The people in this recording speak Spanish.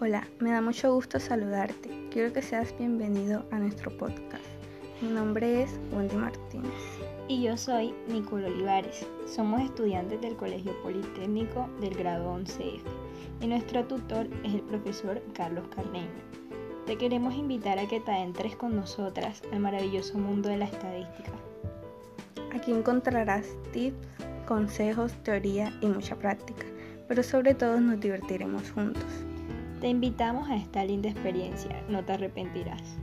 Hola, me da mucho gusto saludarte. Quiero que seas bienvenido a nuestro podcast. Mi nombre es Wendy Martínez. Y yo soy Nicole Olivares. Somos estudiantes del Colegio Politécnico del grado 11F. Y nuestro tutor es el profesor Carlos Carneño. Te queremos invitar a que te adentres con nosotras al maravilloso mundo de la estadística. Aquí encontrarás tips, consejos, teoría y mucha práctica, pero sobre todo nos divertiremos juntos. Te invitamos a esta linda experiencia, no te arrepentirás.